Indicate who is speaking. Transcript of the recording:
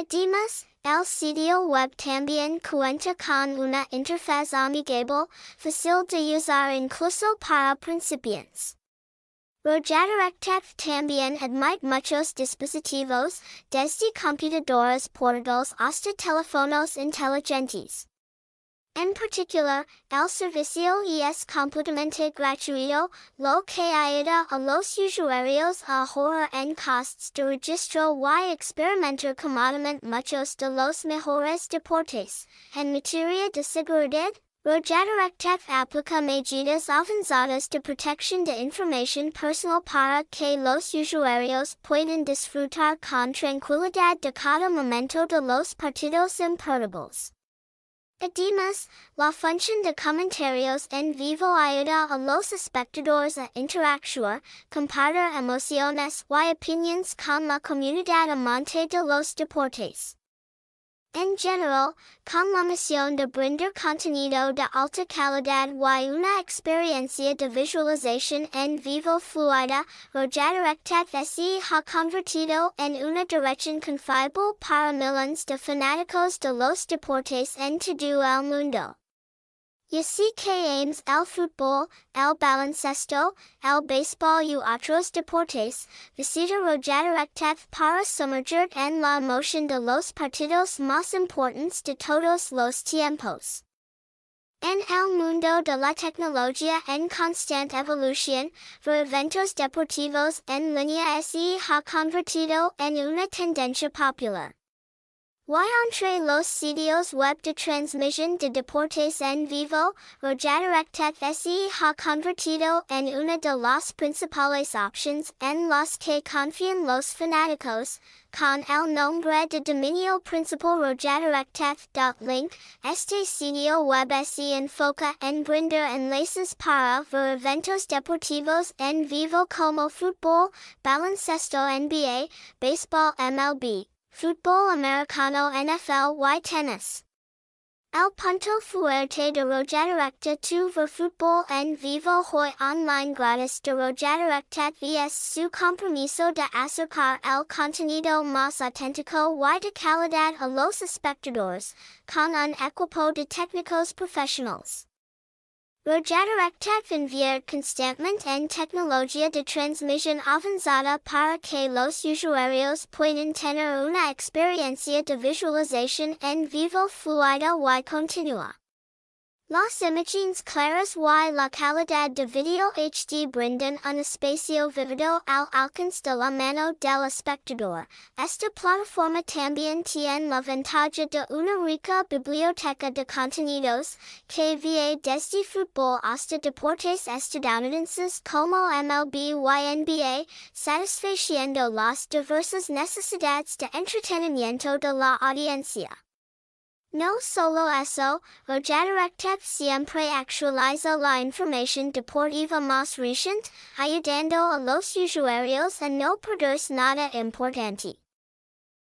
Speaker 1: Además, el sitio web también cuenta con una interfaz amigable, fácil de usar incluso para principiantes. rojadirectatv también admite muchos dispositivos, desde computadoras portátiles hasta teléfonos inteligentes. En particular, el servicio es completamente gratuito, lo que ayuda a los usuarios a ahorrar en costes de registro y experimentar cómodamente muchos de los mejores deportes. En materia de seguridad, rojadirectatv aplica medidas avanzadas de protección de información personal para que los usuarios puedan disfrutar con tranquilidad de cada momento de los partidos importantes. Además, la función de comentarios en vivo ayuda a los espectadores a interactuar, compartir emociones y opiniones con la comunidad amante de los deportes. En general, con la misión de brindar contenido de alta calidad y una experiencia de visualización en vivo fluida, rojadirectatv SE ha convertido en una dirección confiable para millones de fanáticos de los deportes en todo el mundo. Y así que ames el fútbol, el baloncesto, el béisbol y otros deportes, visita rojadirectatv para sumergir en la emoción de los partidos más importantes de todos los tiempos. En el mundo de la tecnología en constante evolución, eventos deportivos en línea se ha convertido en una tendencia popular. Y entre los sitios web de transmisión de deportes en vivo, rojadirectatv SE ha convertido en una de las principales opciones en las que confían los fanáticos, con el nombre de dominio principal rojadirectatv.link, este sitio web se enfoca en brindar enlaces para ver eventos deportivos en vivo como fútbol, baloncesto NBA, baseball MLB. Fútbol americano NFL y Tennis. El punto fuerte de Rojadirectec tu ver fútbol en vivo hoy online gratis de Rojadirectec vs su compromiso de acercar el contenido más auténtico y de calidad a los espectadores, con un equipo de técnicos profesionales. Rojadirectec invierte constantemente en tecnología de transmisión avanzada para que los usuarios puedan tener una experiencia de visualización en vivo fluida y continua. Las imágenes claras y la calidad de video HD brindan un espacio vivido al alcance de la mano del espectador. Esta plataforma también tiene la ventaja de una rica biblioteca de contenidos, que va desde fútbol hasta deportes estadounidenses como MLB y NBA, satisfaciendo las diversas necesidades de entretenimiento de la audiencia. No solo eso, rojadirectatv siempre actualiza la información deportiva más reciente, ayudando a los usuarios a no perderse nada importante.